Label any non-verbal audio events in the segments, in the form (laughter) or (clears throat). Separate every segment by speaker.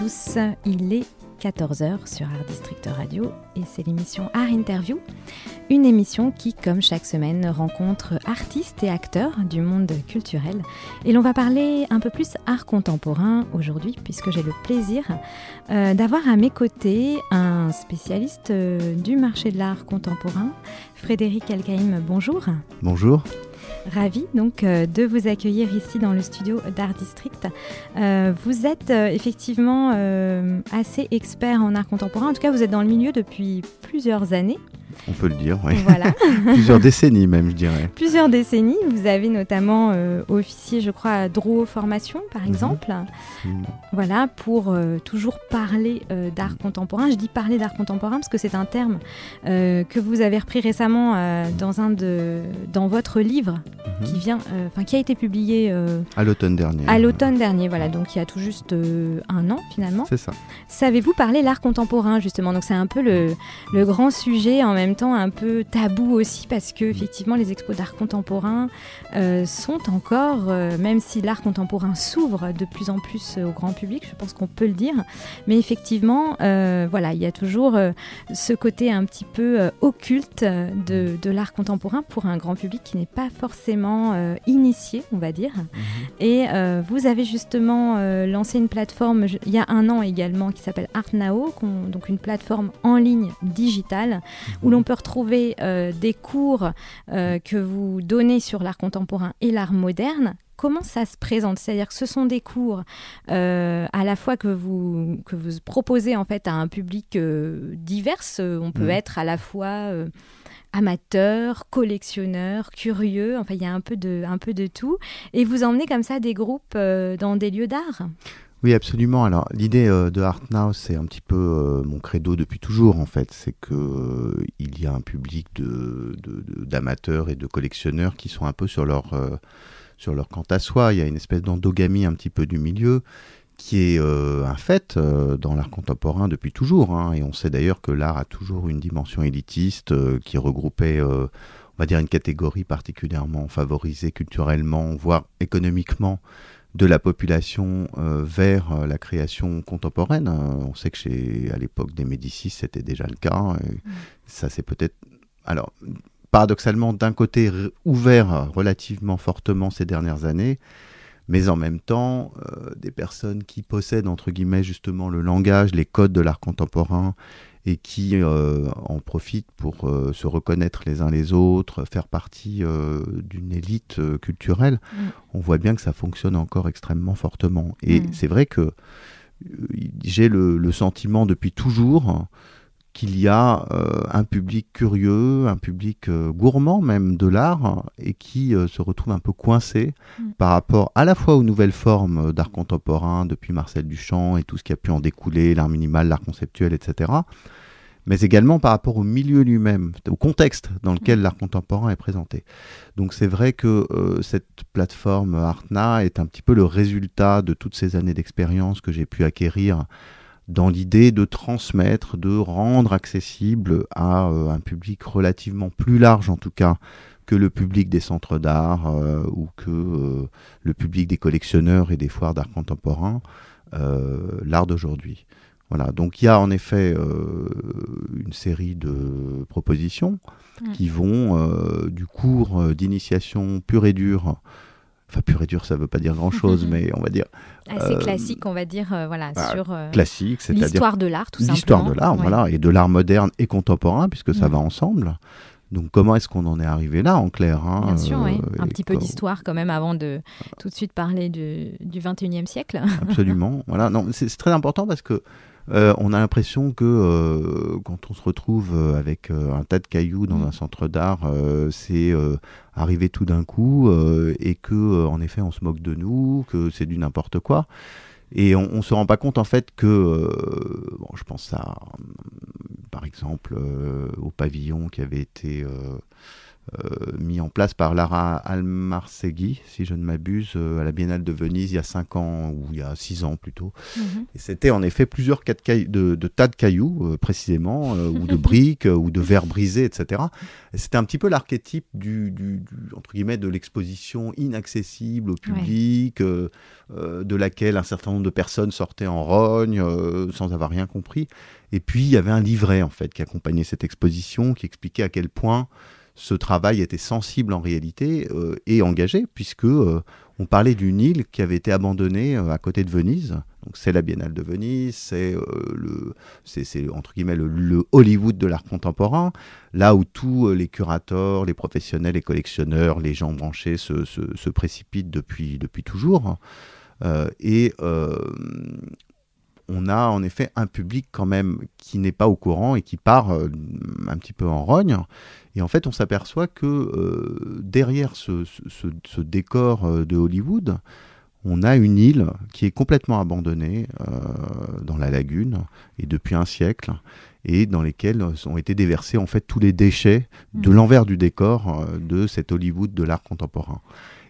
Speaker 1: tous, il est 14h sur Art District Radio et c'est l'émission Art Interview, une émission qui, comme chaque semaine, rencontre artistes et acteurs du monde culturel. Et l'on va parler un peu plus art contemporain aujourd'hui, puisque j'ai le plaisir euh, d'avoir à mes côtés un spécialiste euh, du marché de l'art contemporain, Frédéric Elkaïm. Bonjour.
Speaker 2: Bonjour.
Speaker 1: Ravi donc euh, de vous accueillir ici dans le studio d'Art District. Euh, vous êtes euh, effectivement assez expert en art contemporain. En tout cas, vous êtes dans le milieu depuis plusieurs années.
Speaker 2: On peut le dire, oui. Voilà. (laughs) Plusieurs décennies même, je dirais.
Speaker 1: Plusieurs décennies. Vous avez notamment euh, officié, je crois, à Drouot Formation, par mhm. exemple. Voilà, pour euh, toujours parler euh, d'art contemporain. Je dis parler d'art contemporain parce que c'est un terme que vous avez repris récemment dans, un de, dans votre livre mhm. qui, vient, enfin qui a été publié...
Speaker 2: à l'automne dernier.
Speaker 1: À l'automne dernier, voilà. Donc il y a tout juste un an, finalement.
Speaker 2: C'est ça.
Speaker 1: Savez-vous parler l'art contemporain, justement? Donc c'est un peu le, le grand sujet en même temps un peu tabou aussi parce que effectivement les expos d'art contemporain euh, sont encore, euh, même si l'art contemporain s'ouvre de plus en plus au grand public, je pense qu'on peut le dire, mais effectivement, euh, voilà, il y a toujours ce côté un petit peu occulte de, de l'art contemporain pour un grand public qui n'est pas forcément initié, on va dire. Mhm. Et vous avez justement lancé une plateforme il y a un an également qui s'appelle Art Now, donc une plateforme en ligne digitale où on peut retrouver euh, des cours euh, que vous donnez sur l'art contemporain et l'art moderne comment ça se présente? C'est-à-dire que ce sont des cours euh, à la fois que vous, que vous proposez en fait à un public divers. On peut mmh. être à la fois amateur, collectionneur, curieux. Enfin, il y a un peu de, un peu de tout. Et vous emmenez comme ça des groupes dans des lieux d'art?
Speaker 2: Oui, absolument. Alors, l'idée euh, de Art Now, c'est un petit peu euh, mon credo depuis toujours, en fait. C'est que euh, il y a un public de, d'amateurs et de collectionneurs qui sont un peu sur leur, sur leur quant à soi. Il y a une espèce d'endogamie un petit peu du milieu qui est un fait dans l'art contemporain depuis toujours. Hein. Et on sait d'ailleurs que l'art a toujours une dimension élitiste qui regroupait, on va dire, une catégorie particulièrement favorisée culturellement, voire économiquement de la population euh, vers euh, la création contemporaine. Euh, on sait que chez, à l'époque des Médicis, c'était déjà le cas. Mm. Ça, c'est peut-être. Alors, paradoxalement, d'un côté, ouvert relativement fortement ces dernières années, mais en même temps, des personnes qui possèdent, entre guillemets, justement le langage, les codes de l'art contemporain et qui euh, en profitent pour euh, se reconnaître les uns les autres, faire partie euh, d'une élite culturelle, mm. on voit bien que ça fonctionne encore extrêmement fortement. Et mm. c'est vrai que j'ai le, sentiment depuis toujours qu'il y a un public curieux, un public gourmand même de l'art, et qui se retrouve un peu coincé mm. par rapport à la fois aux nouvelles formes d'art contemporain depuis Marcel Duchamp et tout ce qui a pu en découler, l'art minimal, l'art conceptuel, etc mais également par rapport au milieu lui-même, au contexte dans lequel mm. l'art contemporain est présenté. Donc c'est vrai que euh, cette plateforme Artna est un petit peu le résultat de toutes ces années d'expérience que j'ai pu acquérir dans l'idée de transmettre, de rendre accessible à euh, un public relativement plus large en tout cas que le public des centres d'art euh, ou que le public des collectionneurs et des foires d'art contemporain, l'art d'aujourd'hui. Voilà, donc il y a en effet euh, une série de propositions mm. qui vont euh, du cours euh, d'initiation pur et dur. Enfin, pur et dur, ça ne veut pas dire grand-chose, mais on va dire...
Speaker 1: Assez classique, on va dire, voilà,
Speaker 2: bah,
Speaker 1: sur
Speaker 2: classique,
Speaker 1: c'est-à-dire l'histoire de l'art, tout simplement.
Speaker 2: L'histoire de l'art, voilà, et de l'art moderne et contemporain, puisque ça va ensemble. Donc comment est-ce qu'on en est arrivé là, en clair
Speaker 1: hein, Bien sûr, oui. Un petit peu d'histoire quand même avant de tout de suite parler du 21e siècle.
Speaker 2: Absolument. voilà. Non, c'est très important parce que euh, on a l'impression que euh, quand on se retrouve euh, avec un tas de cailloux dans mm. un centre d'art, c'est arrivé tout d'un coup et que en effet on se moque de nous, que c'est du n'importe quoi. Et on, ne se rend pas compte en fait que, bon, je pense à, par exemple, au pavillon qui avait été euh, mis en place par Lara Almarsegui, si je ne m'abuse, euh, à la Biennale de Venise il y a 5 ans ou il y a 6 ans plutôt. Mhm. Et c'était en effet plusieurs de, de, tas de cailloux, euh, précisément, ou de (laughs) briques, ou de verres brisés, etc. C'était un petit peu l'archétype du, du, entre guillemets, de l'exposition inaccessible au public, de laquelle un certain nombre de personnes sortaient en rogne sans avoir rien compris. Et puis il y avait un livret en fait qui accompagnait cette exposition, qui expliquait à quel point ce travail était sensible en réalité euh, et engagé, puisque euh, on parlait d'une île qui avait été abandonnée euh, à côté de Venise. Donc c'est la Biennale de Venise, c'est le, c'est entre guillemets le, Hollywood de l'art contemporain, là où tous les curateurs, les professionnels, les collectionneurs, les gens branchés se, se, précipitent depuis depuis toujours. et on a en effet un public quand même qui n'est pas au courant et qui part un petit peu en rogne. Et en fait, on s'aperçoit que euh, derrière ce, décor euh, de Hollywood, on a une île qui est complètement abandonnée euh, dans la lagune et depuis un siècle et dans lesquelles ont été déversés en fait tous les déchets de mmh. l'envers du décor de cet Hollywood de l'art contemporain.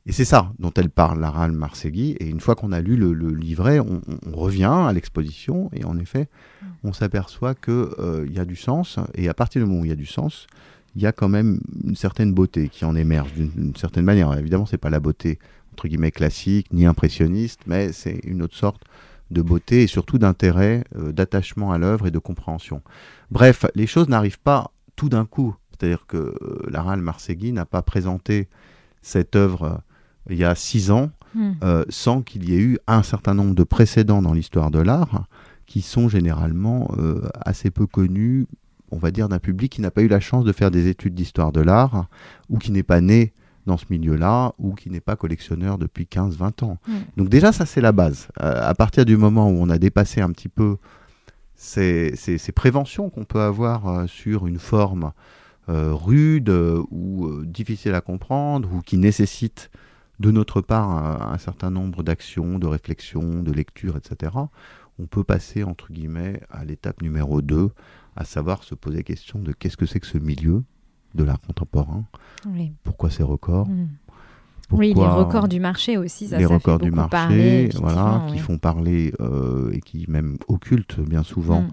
Speaker 2: Et c'est ça dont elle parle, Lara Marsegui. Et une fois qu'on a lu le, livret, on, revient à l'exposition et en effet, mmh. on s'aperçoit qu'il y a du sens. Et à partir du moment où il y a du sens, il y a quand même une certaine beauté qui en émerge d'une certaine manière. Évidemment, c'est pas la beauté entre guillemets classique ni impressionniste, mais c'est une autre sorte de beauté et surtout d'intérêt, euh, d'attachement à l'œuvre et de compréhension. Bref, les choses n'arrivent pas tout d'un coup. C'est-à-dire que euh, Lara Marsegui n'a pas présenté cette œuvre euh, il y a six ans hmm. sans qu'il y ait eu un certain nombre de précédents dans l'histoire de l'art qui sont généralement assez peu connus, on va dire, d'un public qui n'a pas eu la chance de faire des études d'histoire de l'art ou qui n'est pas né dans ce milieu-là ou qui n'est pas collectionneur depuis 15-20 ans. Donc déjà, ça, c'est la base. Euh, à partir du moment où on a dépassé un petit peu ces, préventions qu'on peut avoir euh, sur une forme euh, rude ou difficile à comprendre ou qui nécessite de notre part un, un certain nombre d'actions, de réflexions, de lectures, etc., on peut passer, entre guillemets, à l'étape numéro 2, à savoir se poser la question de qu'est-ce que c'est que ce milieu de l'art contemporain, pourquoi ces records.
Speaker 1: Hmm. oui, les records du marché aussi, ça,
Speaker 2: les
Speaker 1: ça
Speaker 2: records
Speaker 1: fait
Speaker 2: du marché, voilà, qui font parler euh, et qui même occultent bien souvent hmm.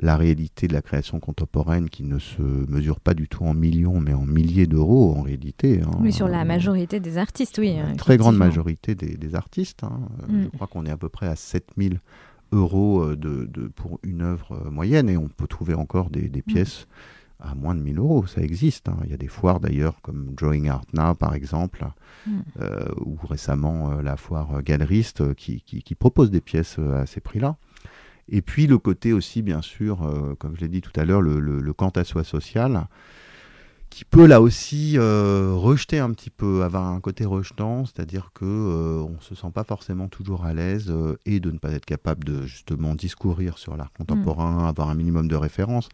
Speaker 2: la réalité de la création contemporaine qui ne se mesure pas du tout en millions mais en milliers d'euros en réalité.
Speaker 1: Hein. Oui, sur la majorité des artistes, oui.
Speaker 2: Une très grande majorité des, artistes. Hein. Hmm. Je crois qu'on est à peu près à 7000 euros euh, de, pour une œuvre euh, moyenne et on peut trouver encore des, mm. pièces à moins de 1000 euros. Ça existe. Hein. Il y a des foires d'ailleurs comme Drawing Art Now par exemple, mm. euh, ou récemment la foire Galeriste qui, qui, propose des pièces à ces prix-là. Et puis le côté aussi, bien sûr, comme je l'ai dit tout à l'heure, le, le, le quant à soi social qui peut là aussi euh, rejeter un petit peu, avoir un côté rejetant, c'est-à-dire que euh, on se sent pas forcément toujours à l'aise euh, et de ne pas être capable de justement discourir sur l'art contemporain, mm. avoir un minimum de références.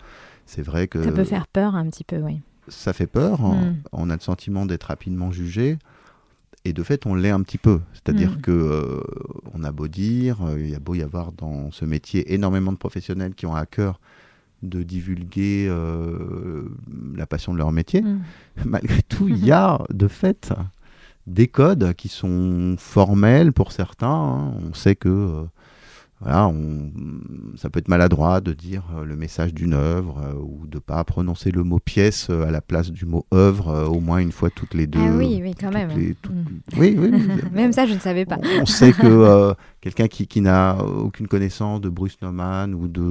Speaker 2: C'est vrai que
Speaker 1: ça peut faire peur un petit peu, oui.
Speaker 2: Ça fait peur. Mm. On a le sentiment d'être rapidement jugé. Et de fait, on l'est un petit peu. C'est-à-dire mm. que on a beau dire, il y a beau y avoir dans ce métier énormément de professionnels qui ont à cœur de divulguer euh, la passion de leur métier. Mm. (laughs) Malgré tout, il y (laughs) a de fait des codes qui sont formels pour certains. Hein. On sait que euh, voilà, on, ça peut être maladroit de dire euh, le message d'une œuvre ou de pas prononcer le mot pièce à la place du mot œuvre au moins une fois toutes les deux. Ah
Speaker 1: oui, oui, quand même.
Speaker 2: Mm. (laughs) Oui, oui, (laughs)
Speaker 1: même ça, je ne savais pas.
Speaker 2: On, sait que quelqu'un qui, qui n'a aucune connaissance de Bruce Nauman ou de.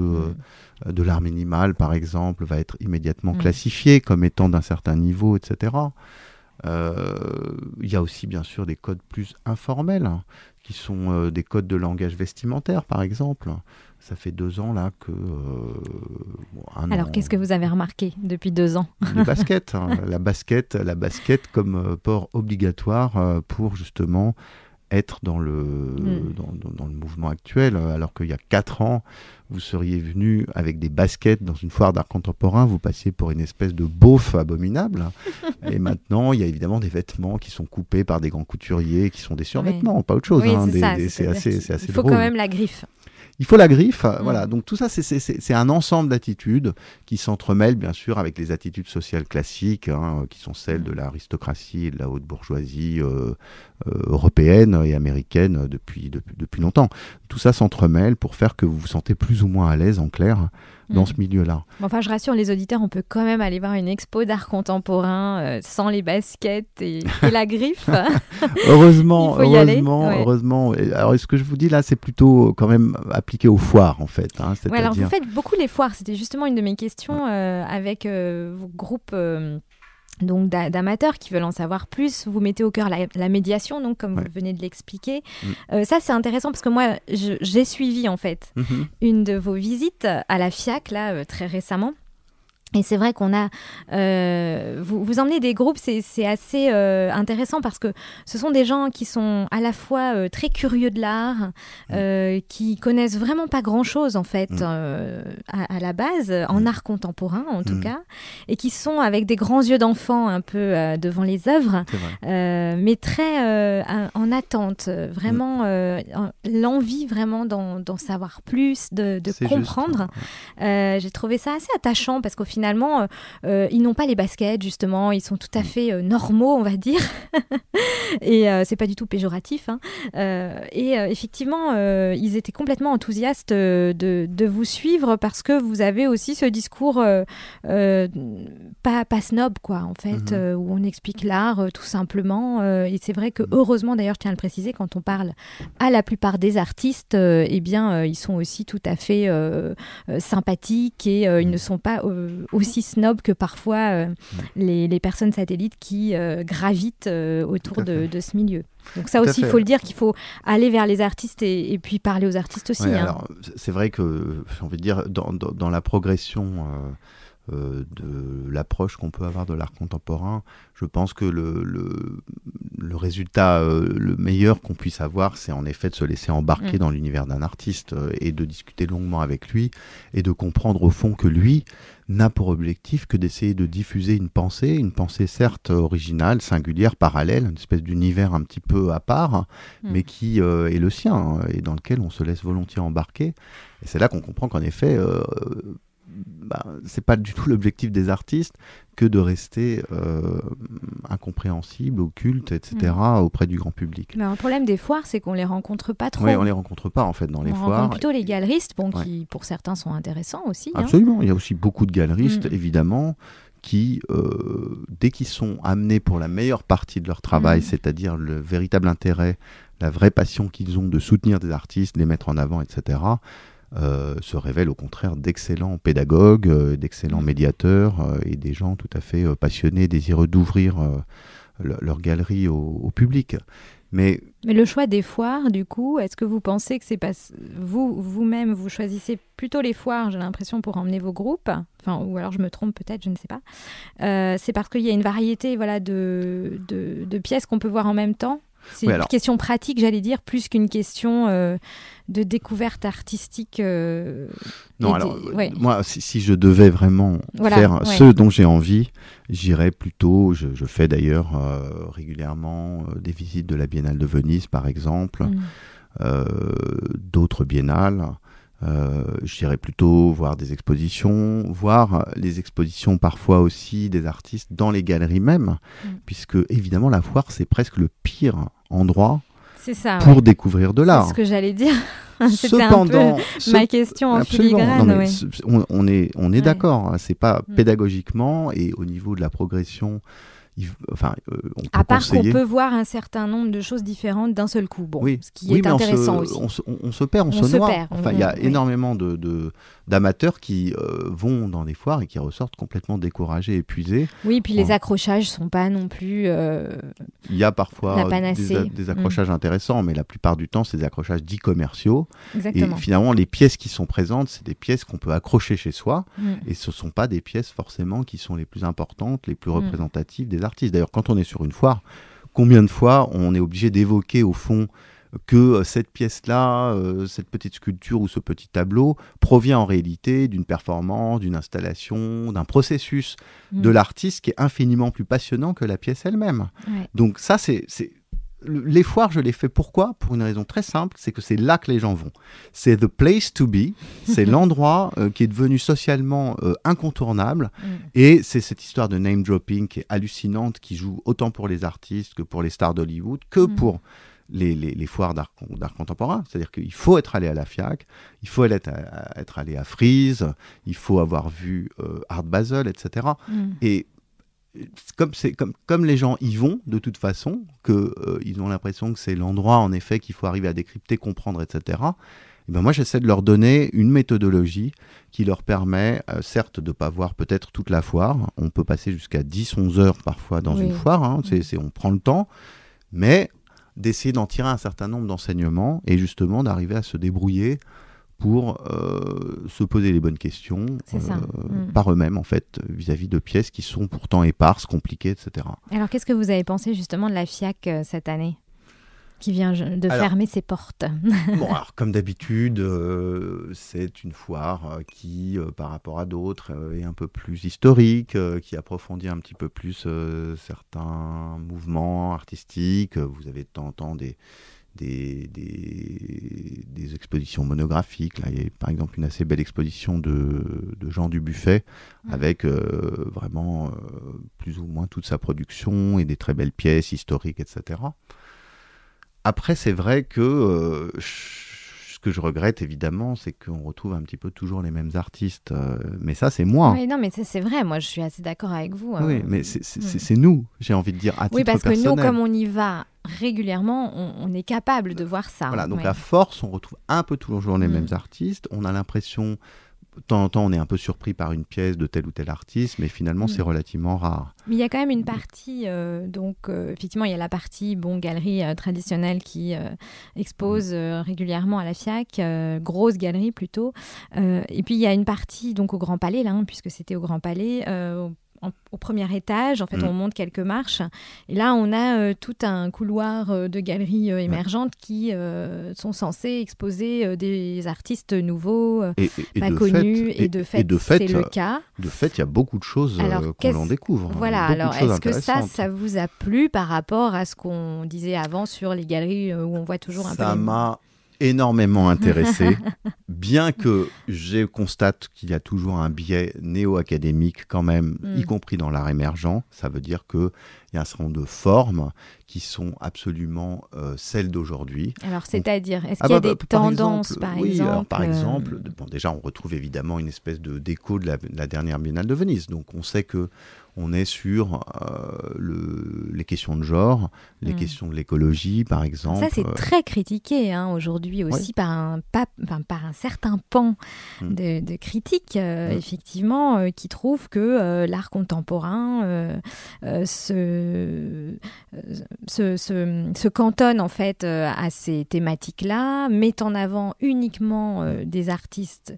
Speaker 2: Euh, de l'art minimal, par exemple, va être immédiatement mm. classifié comme étant d'un certain niveau, etc. Euh, il y a aussi, bien sûr, des codes plus informels, hein, qui sont euh, des codes de langage vestimentaire, par exemple. Ça fait deux ans là que.
Speaker 1: Alors, qu'est-ce que vous avez remarqué depuis deux ans (laughs)
Speaker 2: Le basket, hein. la basket, la basket comme port obligatoire pour justement être dans le, mm. dans, le mouvement actuel, alors qu'il y a quatre ans, vous seriez venu avec des baskets dans une foire d'art contemporain, vous passiez pour une espèce de beauf abominable. (laughs) et maintenant, il y a évidemment des vêtements qui sont coupés par des grands couturiers, qui sont des survêtements, pas autre chose.
Speaker 1: Hein, c'est assez, assez, Il faut quand même la griffe.
Speaker 2: il faut la griffe. Voilà. Donc tout ça, c'est un ensemble d'attitudes qui s'entremêlent bien sûr avec les attitudes sociales classiques, hein, qui sont celles de l'aristocratie et de la haute bourgeoisie euh, euh, européenne et américaine depuis, depuis, depuis longtemps. Tout ça s'entremêle pour faire que vous vous sentez plus ou moins à l'aise, en clair, dans mm. ce milieu-là.
Speaker 1: enfin, je rassure les auditeurs, on peut quand même aller voir une expo d'art contemporain euh, sans les baskets et, (laughs) la griffe. (laughs)
Speaker 2: heureusement, heureusement, heureusement. Alors, ce que je vous dis là, c'est plutôt quand même appliqué aux foires, en fait.
Speaker 1: Hein, alors, vous faites beaucoup les foires. C'était justement une de mes questions euh, avec euh, vos groupes donc d'amateurs qui veulent en savoir plus. Vous mettez au cœur la, médiation, donc comme vous venez de l'expliquer. Mm. Euh, ça, c'est intéressant parce que moi, j'ai suivi en fait mm-hmm. une de vos visites à la FIAC là euh, très récemment. Et c'est vrai qu'on a, euh, vous, vous emmenez des groupes, c'est assez euh, intéressant parce que ce sont des gens qui sont à la fois euh, très curieux de l'art, mmh. qui connaissent vraiment pas grand-chose en fait mmh. à, la base, en mmh. art contemporain en tout cas, et qui sont avec des grands yeux d'enfant un peu devant les œuvres, mais très en attente, vraiment l'envie vraiment d'en savoir plus, de, de comprendre. J'ai trouvé ça assez attachant parce qu'au final finalement, euh, euh, ils n'ont pas les baskets, justement, ils sont tout à mm. fait euh, normaux, on va dire. (laughs) et c'est pas du tout péjoratif. Hein. et effectivement, ils étaient complètement enthousiastes de, vous suivre parce que vous avez aussi ce discours pas, pas snob, quoi, en fait, mm-hmm. où on explique l'art tout simplement. et c'est vrai que, mm. heureusement, d'ailleurs, je tiens à le préciser, quand on parle à la plupart des artistes, eh bien, ils sont aussi tout à fait sympathiques et ils mm. ne sont pas aussi snob que parfois euh, les, personnes satellites qui euh, gravitent euh, autour de, ce milieu. Donc ça aussi, il faut le dire qu'il faut aller vers les artistes et, puis parler aux artistes aussi. Hein.
Speaker 2: C'est vrai que, j'ai envie de dire, dans, la progression de l'approche qu'on peut avoir de l'art contemporain. Je pense que le, le, résultat euh, le meilleur qu'on puisse avoir, c'est en effet de se laisser embarquer mm. dans l'univers d'un artiste euh, et de discuter longuement avec lui et de comprendre au fond que lui n'a pour objectif que d'essayer de diffuser une pensée, une pensée certes originale, singulière, parallèle, une espèce d'univers un petit peu à part, mm. mais qui est le sien hein, et dans lequel on se laisse volontiers embarquer. Et c'est là qu'on comprend qu'en effet, bah, c'est pas du tout (laughs) l'objectif des artistes que de rester euh, incompréhensible, occulte, etc. Mm. auprès du grand public.
Speaker 1: Mais un problème des foires, c'est qu'on les rencontre pas trop.
Speaker 2: Oui, on les rencontre pas en fait dans les foires. On rencontre
Speaker 1: plutôt les galeristes, bon, qui pour certains sont intéressants aussi.
Speaker 2: Hein. Absolument, il y a aussi beaucoup de galeristes, mm. évidemment, qui, euh, dès qu'ils sont amenés pour la meilleure partie de leur travail, mm. c'est-à-dire le véritable intérêt, la vraie passion qu'ils ont de soutenir des artistes, les mettre en avant, etc., euh, se révèlent au contraire d'excellents pédagogues, euh, d'excellents médiateurs euh, et des gens tout à fait passionnés, désireux d'ouvrir leur galerie au, public. Mais...
Speaker 1: Mais le choix des foires, du coup, est-ce que vous pensez que c'est pas vous vous-même vous choisissez plutôt les foires, j'ai l'impression pour emmener vos groupes, enfin ou alors je me trompe peut-être, je ne sais pas. c'est parce qu'il y a une variété voilà de, de, de pièces qu'on peut voir en même temps? C'est une question pratique, j'allais dire, plus qu'une question euh, de découverte artistique. Euh,
Speaker 2: non, alors, moi, si, je devais vraiment faire ce dont j'ai envie, j'irais plutôt, je, fais d'ailleurs euh, régulièrement des visites de la Biennale de Venise, par exemple, mm. d'autres biennales. Euh, J'irais plutôt voir des expositions, voir les expositions parfois aussi des artistes dans les galeries même, mm. puisque évidemment la foire c'est presque le pire endroit pour découvrir de l'art.
Speaker 1: C'est ce que j'allais dire. (laughs) Cependant, ma question en filigrane.
Speaker 2: on, est, on est d'accord, hein, c'est pas mm. pédagogiquement et au niveau de la progression enfin,
Speaker 1: euh, on peut à part qu'on peut voir un certain nombre de choses différentes d'un seul coup. Bon, ce qui est intéressant
Speaker 2: aussi. On se, perd, on, se, noie. Enfin, il y a énormément de, d'amateurs qui euh, vont dans des foires et qui ressortent complètement découragés, épuisés.
Speaker 1: Oui, puis les accrochages sont pas non plus. Euh,
Speaker 2: il y a parfois des, accrochages mm. intéressants, mais la plupart du temps, c'est des accrochages dits commerciaux. Exactement. Et finalement, les pièces qui sont présentes, c'est des pièces qu'on peut accrocher chez soi, mm. et ce sont pas des pièces forcément qui sont les plus importantes, les plus mm. représentatives des artistes. D'ailleurs, quand on est sur une foire, combien de fois on est obligé d'évoquer au fond que euh, cette pièce-là, euh, cette petite sculpture ou ce petit tableau provient en réalité d'une performance, d'une installation, d'un processus mm. de l'artiste qui est infiniment plus passionnant que la pièce elle-même. Donc ça, c'est les foires, je les fais pourquoi? Pour une raison très simple, c'est que c'est là que les gens vont. C'est the place to be, (laughs) c'est l'endroit euh, qui est devenu socialement euh, incontournable. Mm. Et c'est cette histoire de name dropping qui est hallucinante, qui joue autant pour les artistes que pour les stars d'Hollywood, que mm. pour les, les, foires d'art contemporain. C'est-à-dire qu'il faut être allé à la FIAC, il faut être, être allé à Frise, il faut avoir vu euh, Art Basel, etc. Et comme, comme, comme les gens y vont de toute façon, qu'ils euh, ils ont l'impression que c'est l'endroit en effet qu'il faut arriver à décrypter, comprendre, etc. Et ben moi j'essaie de leur donner une méthodologie qui leur permet, euh, certes, de ne pas voir peut-être toute la foire. On peut passer jusqu'à 10-11 heures parfois dans une foire, hein, c'est, on prend le temps, mais d'essayer d'en tirer un certain nombre d'enseignements et justement d'arriver à se débrouiller pour euh, se poser les bonnes questions euh, mm. par eux-mêmes, en fait, vis-à-vis de pièces qui sont pourtant éparses, compliquées, etc.
Speaker 1: Alors, qu'est-ce que vous avez pensé justement de la FIAC euh, cette année? Qui vient de fermer ses portes. (laughs)
Speaker 2: bon, alors comme d'habitude, c'est une foire qui, par rapport à d'autres, est un peu plus historique, qui approfondit un petit peu plus certains mouvements artistiques. Vous avez de temps en temps des, des, des, expositions monographiques. Là, il y a par exemple une assez belle exposition de, de Jean Dubuffet mmh. avec euh, vraiment euh, plus ou moins toute sa production et des très belles pièces historiques, etc. Après, c'est vrai que euh, ce que je regrette évidemment, c'est qu'on retrouve un petit peu toujours les mêmes artistes. Mais ça, c'est moi.
Speaker 1: Oui, non, mais c'est vrai. Moi, je suis assez d'accord avec vous.
Speaker 2: Hein. Oui, mais c'est nous, j'ai envie de dire, à
Speaker 1: Oui, parce
Speaker 2: que
Speaker 1: nous, comme on y va régulièrement, on, est capable de voir ça.
Speaker 2: Voilà, donc à force, on retrouve un peu toujours les mm. mêmes artistes. On a l'impression de temps en temps, on est un peu surpris par une pièce de tel ou tel artiste, mais finalement, c'est mm. relativement rare.
Speaker 1: Mais il y a quand même une partie, euh, donc euh, effectivement, il y a la partie bon galerie euh, traditionnelle qui expose mm. régulièrement à la FIAC, grosse galerie plutôt. et puis il y a une partie donc au Grand Palais là, hein, puisque c'était au Grand Palais au premier étage. En fait, mm. on monte quelques marches. Et là, on a euh, tout un couloir euh, de galeries euh, émergentes qui sont censées exposer des artistes nouveaux, pas connus. et, de fait, c'est le cas.
Speaker 2: De fait, il y a beaucoup de choses qu'on en découvre. Hein.
Speaker 1: Voilà. Alors, est-ce que ça, ça vous a plu par rapport à ce qu'on disait avant sur les galeries où on voit toujours un
Speaker 2: peu.
Speaker 1: Ça
Speaker 2: m'a énormément intéressé, (laughs) bien que je constate qu'il y a toujours un biais néo-académique quand même, y mm. compris dans l'art émergent. Ça veut dire qu'il y a un certain nombre de formes qui sont absolument euh, celles d'aujourd'hui.
Speaker 1: Alors, c'est-à-dire, est-ce ah qu'il y a bah, des tendances, par exemple,
Speaker 2: par euh, exemple, bon, déjà, on retrouve évidemment une espèce de la, de la dernière Biennale de Venise. Donc, on sait que on est sur euh, le, les questions de genre, les hmm. questions de l'écologie, par exemple.
Speaker 1: Ça, c'est euh, très critiqué hein, aujourd'hui aussi par, un, par un certain pan hmm. de, critiques, euh, hmm. effectivement, qui trouvent que l'art contemporain se, se, se, cantonne en fait à ces thématiques-là, met en avant uniquement des artistes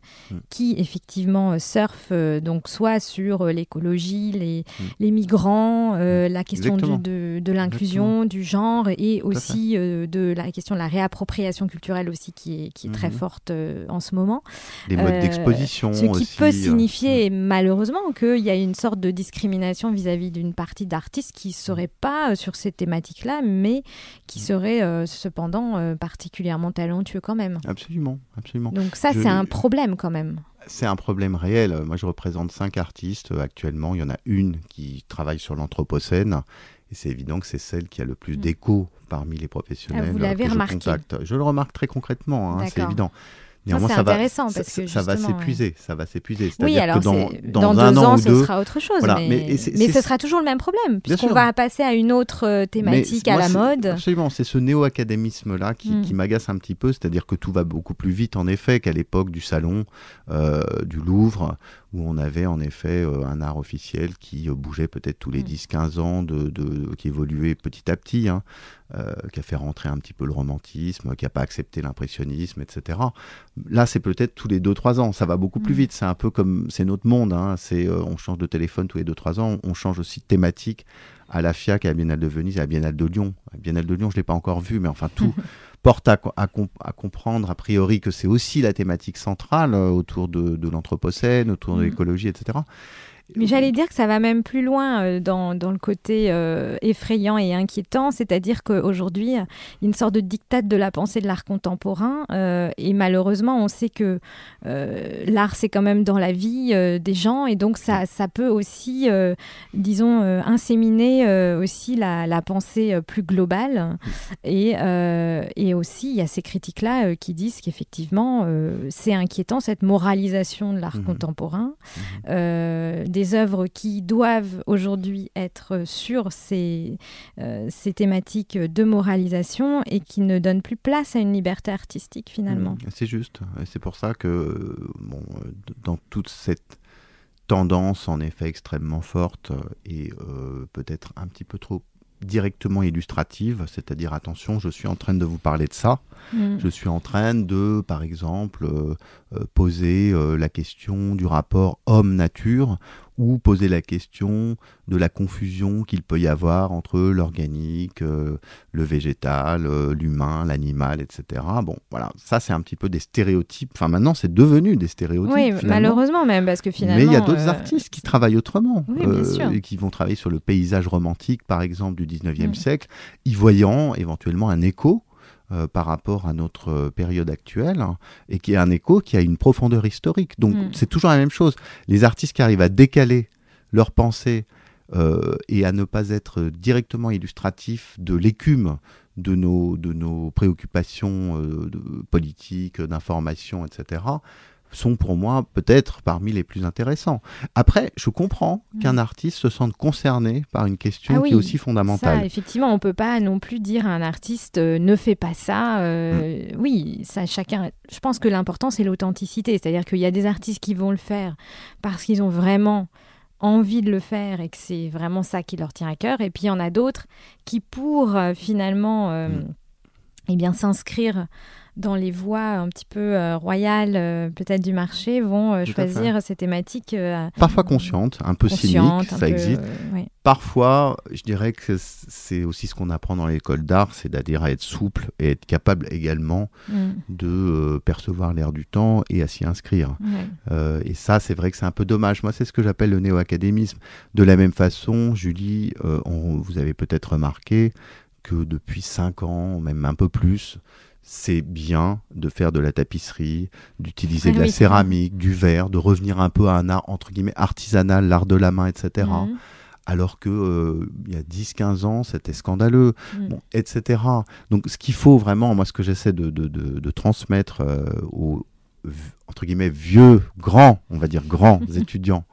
Speaker 1: qui, effectivement, surfent donc soit sur l'écologie, les, Mm. les migrants, euh, mm. la question de, de l'inclusion, du genre et aussi euh, de la question de la réappropriation culturelle aussi qui est, qui est très mm-hmm. forte euh, en ce moment.
Speaker 2: Les modes d'exposition
Speaker 1: Ce qui peut signifier mm. malheureusement qu'il y a une sorte de discrimination vis-à-vis d'une partie d'artistes qui ne seraient pas sur ces thématiques-là, mais qui seraient cependant particulièrement talentueux quand même.
Speaker 2: Absolument, absolument.
Speaker 1: Donc ça, c'est un problème quand même
Speaker 2: c'est un problème réel. Moi, je représente cinq artistes actuellement. Il y en a une qui travaille sur l'Anthropocène. Et c'est évident que c'est celle qui a le plus mm. d'écho parmi les professionnels. Ah,
Speaker 1: vous l'avez remarqué.
Speaker 2: Je, je le remarque très concrètement, hein, c'est évident
Speaker 1: c'est intéressant va, parce que
Speaker 2: ça va s'épuiser, ça va s'épuiser.
Speaker 1: Oui, alors dans, dans, deux ans, ce sera autre chose, mais, ce sera toujours le même problème puisqu'on va passer à une autre euh, thématique à la mode.
Speaker 2: Absolument, c'est ce néo-académisme là qui, qui m'agace un petit peu, c'est-à-dire que tout va beaucoup plus vite en effet qu'à l'époque du salon euh, du Louvre où on avait en effet euh, un art officiel qui euh, bougeait peut-être tous les 10-15 mm. ans, de, qui évoluait petit à petit, hein, euh, qui a fait rentrer un petit peu le romantisme, qui n'a pas accepté l'impressionnisme, etc. Là, c'est peut-être tous les 2-3 ans, ça va beaucoup plus mm. vite, c'est un peu comme, c'est notre monde, hein, c'est, on change de téléphone tous les 2-3 ans, on change aussi de thématique à la FIAC, à la Biennale de Venise, à la Biennale de Lyon. la Biennale de Lyon, je ne l'ai pas encore vu, mais enfin tout... (laughs) porte à, comprendre a priori que c'est aussi la thématique centrale euh, autour de, l'anthropocène, autour de mm. l'écologie, etc.
Speaker 1: Mais j'allais dire que ça va même plus loin euh, dans, dans, le côté euh, effrayant et inquiétant, c'est-à-dire qu'aujourd'hui, il y a une sorte de dictate de la pensée de l'art contemporain, euh, et malheureusement, on sait que l'art, c'est quand même dans la vie des gens, et donc ça, ça peut aussi, disons, inséminer aussi la, la, pensée plus globale, et, et aussi, il y a ces critiques-là qui disent qu'effectivement, c'est inquiétant, cette moralisation de l'art mmh contemporain. Mmh des œuvres qui doivent aujourd'hui être sur ces, euh, ces thématiques de moralisation et qui ne donnent plus place à une liberté artistique finalement.
Speaker 2: Mmh, c'est juste. C'est pour ça que bon, dans toute cette tendance en effet extrêmement forte et euh, peut-être un petit peu trop directement illustrative, c'est-à-dire attention, je suis en train de vous parler de ça, mm. je suis en train de, par exemple, euh, euh, poser euh, la question du rapport homme-nature ou poser la question de la confusion qu'il peut y avoir entre l'organique, le végétal, l'humain, l'animal, etc. Bon, voilà, ça c'est un petit peu des stéréotypes. Enfin, maintenant c'est devenu des stéréotypes.
Speaker 1: Oui, malheureusement même, parce que finalement.
Speaker 2: Mais il y a d'autres artistes qui travaillent autrement, et qui vont travailler sur le paysage romantique, par exemple, du 19e mm. siècle, y voyant éventuellement un écho euh, par rapport à notre euh, période actuelle, hein, et qui est un écho qui a une profondeur historique. Donc mm. c'est toujours la même chose. Les artistes qui arrivent à décaler leur pensée euh, et à ne pas être directement illustratifs de l'écume de nos, de nos préoccupations politiques, d'information, etc., sont pour moi peut-être parmi les plus intéressants. Après, je comprends mm. qu'un artiste se sente concerné par une question ah qui est aussi fondamentale.
Speaker 1: Ça, effectivement, on ne peut pas non plus dire à un artiste euh, ne fais pas ça. Euh, mm. Oui, ça, chacun. Je pense que l'important c'est l'authenticité, c'est-à-dire qu'il y a des artistes qui vont le faire parce qu'ils ont vraiment envie de le faire et que c'est vraiment ça qui leur tient à cœur. Et puis il y en a d'autres qui, pour euh, finalement, mm. eh bien s'inscrire dans les voies un petit peu euh, royales, euh, peut-être du marché, vont euh, choisir ces thématiques.
Speaker 2: Parfois conscientes, un peu cyniques, ça existe. Parfois, je dirais que c'est aussi ce qu'on apprend dans l'école d'art, c'est d'adhérer à être souple et être capable également mm. de percevoir l'air du temps et à s'y inscrire. et ça, c'est vrai que c'est un peu dommage. Moi, c'est ce que j'appelle le néo-académisme. De la même façon, Julie, vous avez peut-être remarqué que depuis 5 ans, même un peu plus, c'est bien de faire de la tapisserie, d'utiliser ah de la céramique, du verre, de revenir un peu à un art entre guillemets artisanal, l'art de la main, etc. Mhm. Alors que euh, il y a 10-15 ans, c'était scandaleux, etc. Donc, ce qu'il faut vraiment, moi, ce que j'essaie de, transmettre euh, aux entre guillemets vieux, grands, on va dire grands (laughs) étudiants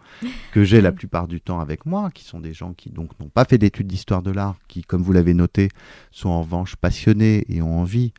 Speaker 2: que j'ai la plupart du temps avec moi, qui sont des gens qui donc n'ont pas fait d'études d'histoire de l'art, qui, comme vous l'avez noté, sont en revanche passionnés et ont envie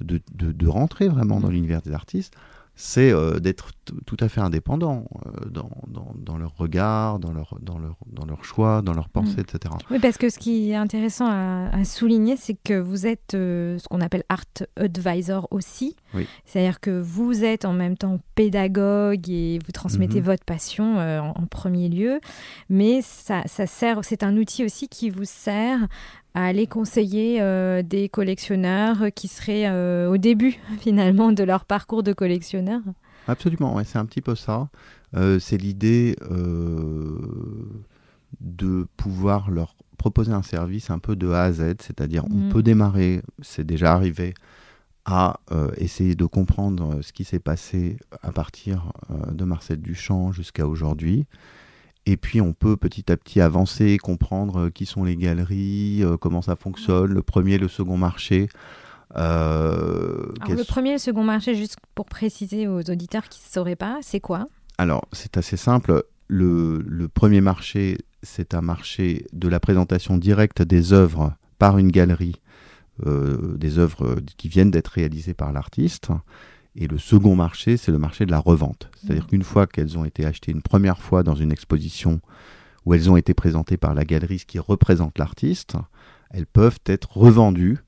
Speaker 2: de, de, rentrer vraiment dans mm. l'univers des artistes, c'est euh, d'être tout à fait indépendant euh, dans, dans, dans, leur regard, dans leur, dans, leur, dans leur choix, dans leur pensée, mm. etc.
Speaker 1: Oui, parce que ce qui est intéressant à, souligner, c'est que vous êtes euh, ce qu'on appelle art advisor aussi. C'est-à-dire que vous êtes en même temps pédagogue et vous transmettez mm-hmm. votre passion en, en, premier lieu, mais ça, ça sert, c'est un outil aussi qui vous sert à aller conseiller euh, des collectionneurs qui seraient euh, au début (laughs) finalement de leur parcours de collectionneur
Speaker 2: Absolument, ouais, c'est un petit peu ça. Euh, c'est l'idée de pouvoir leur proposer un service un peu de A à Z, c'est-à-dire on mm. peut démarrer, c'est déjà arrivé, à essayer de comprendre ce qui s'est passé à partir de Marcel Duchamp jusqu'à aujourd'hui. Et puis on peut petit à petit avancer, comprendre euh, qui sont les galeries, euh, comment ça fonctionne, le premier, le second marché.
Speaker 1: Euh, le premier et le second marché, juste pour préciser aux auditeurs qui ne sauraient pas, c'est quoi?
Speaker 2: Alors c'est assez simple. Le, premier marché, c'est un marché de la présentation directe des œuvres par une galerie, des œuvres qui viennent d'être réalisées par l'artiste. Et le second marché, c'est le marché de la revente. C'est-à-dire mmh. qu'une fois qu'elles ont été achetées une première fois dans une exposition où elles ont été présentées par la galerie qui représente l'artiste, elles peuvent être revendues.